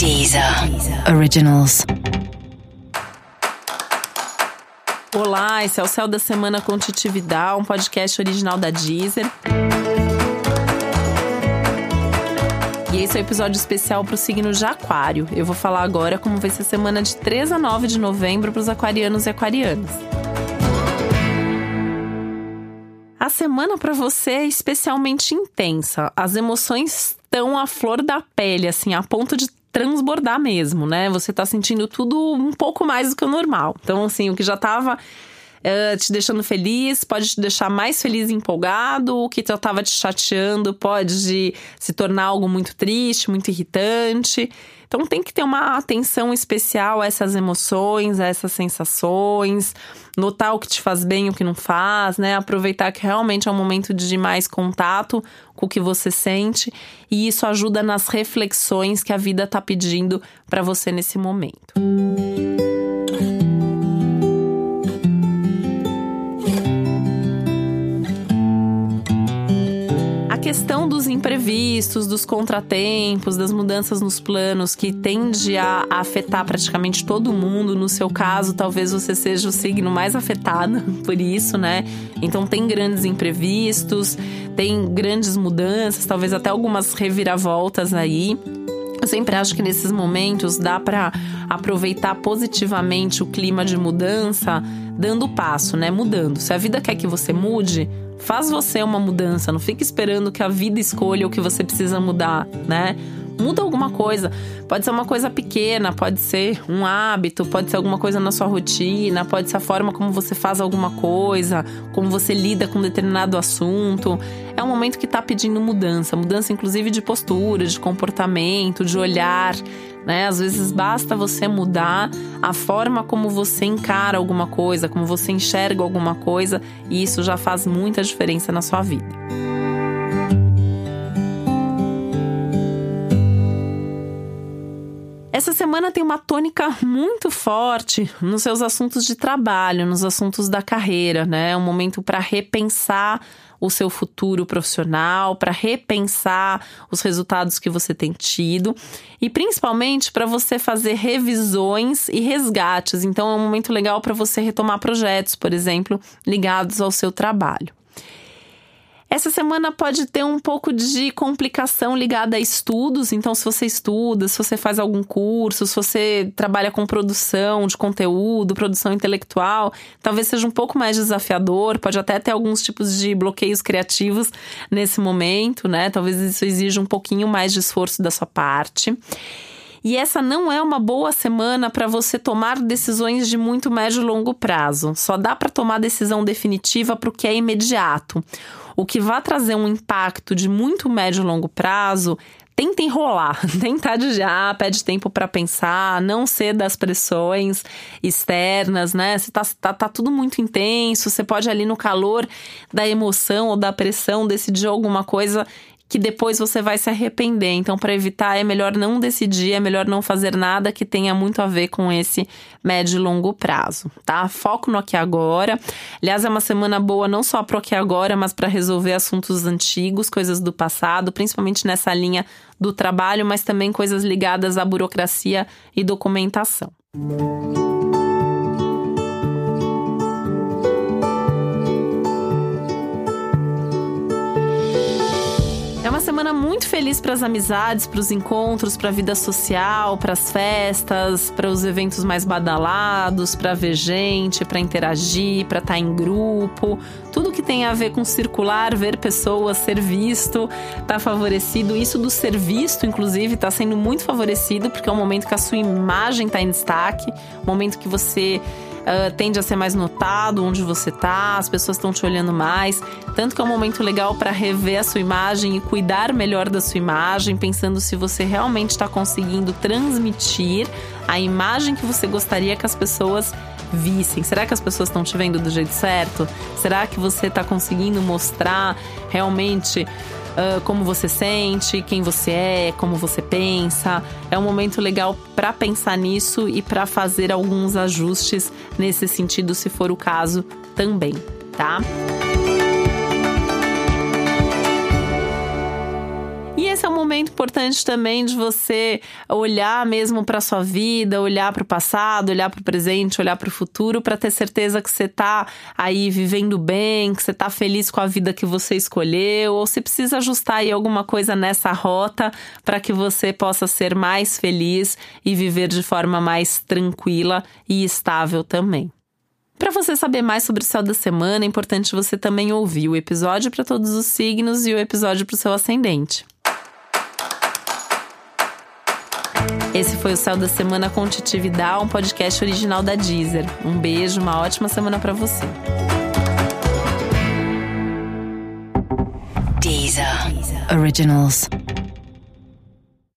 Deezer Originals. Olá, esse é o Céu da Semana com Titividade, um podcast original da Deezer. E esse é o um episódio especial para o signo de Aquário. Eu vou falar agora como vai ser a semana de 3 a 9 de novembro para os aquarianos e aquarianas. A semana para você é especialmente intensa. As emoções estão à flor da pele, assim, a ponto de transbordar mesmo, né? Você tá sentindo tudo um pouco mais do que o normal. Então, assim, o que já tava uh, te deixando feliz pode te deixar mais feliz e empolgado, o que já tava te chateando pode se tornar algo muito triste, muito irritante. Então tem que ter uma atenção especial a essas emoções, a essas sensações, notar o que te faz bem e o que não faz, né? Aproveitar que realmente é um momento de mais contato com o que você sente e isso ajuda nas reflexões que a vida tá pedindo para você nesse momento. Música imprevistos, dos contratempos, das mudanças nos planos que tende a, afetar praticamente todo mundo. No seu caso, talvez você seja o signo mais afetado por isso, né? Então tem grandes imprevistos, tem grandes mudanças, talvez até algumas reviravoltas aí. Eu sempre acho que nesses momentos dá para aproveitar positivamente o clima de mudança, dando passo, né? Mudando. Se a vida quer que você mude, Faz você uma mudança, não fique esperando que a vida escolha o que você precisa mudar, né? Muda alguma coisa. Pode ser uma coisa pequena, pode ser um hábito, pode ser alguma coisa na sua rotina, pode ser a forma como você faz alguma coisa, como você lida com determinado assunto. É um momento que está pedindo mudança, mudança inclusive de postura, de comportamento, de olhar né? Às vezes basta você mudar a forma como você encara alguma coisa, como você enxerga alguma coisa, e isso já faz muita diferença na sua vida. Essa semana tem uma tônica muito forte nos seus assuntos de trabalho, nos assuntos da carreira, né? É um momento para repensar o seu futuro profissional, para repensar os resultados que você tem tido e principalmente para você fazer revisões e resgates. Então é um momento legal para você retomar projetos, por exemplo, ligados ao seu trabalho. Essa semana pode ter um pouco de complicação ligada a estudos, então se você estuda, se você faz algum curso, se você trabalha com produção de conteúdo, produção intelectual, talvez seja um pouco mais desafiador, pode até ter alguns tipos de bloqueios criativos nesse momento, né? Talvez isso exija um pouquinho mais de esforço da sua parte. E essa não é uma boa semana para você tomar decisões de muito médio e longo prazo. Só dá para tomar decisão definitiva para o que é imediato o que vai trazer um impacto de muito médio e longo prazo, tenta enrolar, tenta adiar, pede tempo para pensar, não ser das pressões externas, né? Se tá, tá, tá tudo muito intenso, você pode ali no calor da emoção ou da pressão decidir alguma coisa que depois você vai se arrepender. Então, para evitar, é melhor não decidir, é melhor não fazer nada que tenha muito a ver com esse médio e longo prazo, tá? Foco no aqui agora. Aliás, é uma semana boa não só para o aqui agora, mas para resolver assuntos antigos, coisas do passado, principalmente nessa linha do trabalho, mas também coisas ligadas à burocracia e documentação. Música semana muito feliz para as amizades, para os encontros, para a vida social, para as festas, para os eventos mais badalados, para ver gente, para interagir, para estar tá em grupo. Tudo que tem a ver com circular, ver pessoas, ser visto, está favorecido. Isso do ser visto, inclusive, está sendo muito favorecido porque é um momento que a sua imagem está em destaque, um momento que você uh, tende a ser mais notado onde você tá, as pessoas estão te olhando mais. Tanto que é um momento legal para rever a sua imagem e cuidar melhor da sua imagem, pensando se você realmente está conseguindo transmitir a imagem que você gostaria que as pessoas vissem. Será que as pessoas estão te vendo do jeito certo? Será que você está conseguindo mostrar realmente uh, como você sente, quem você é, como você pensa. É um momento legal para pensar nisso e para fazer alguns ajustes nesse sentido, se for o caso também, tá? Momento importante também de você olhar mesmo para sua vida, olhar para o passado, olhar para o presente, olhar para o futuro, para ter certeza que você tá aí vivendo bem, que você tá feliz com a vida que você escolheu, ou se precisa ajustar aí alguma coisa nessa rota para que você possa ser mais feliz e viver de forma mais tranquila e estável também. Para você saber mais sobre o céu da semana, é importante você também ouvir o episódio para todos os signos e o episódio para o seu ascendente. Esse foi o Céu da Semana com Titividade, um podcast original da Deezer. Um beijo, uma ótima semana para você. Deezer. Originals.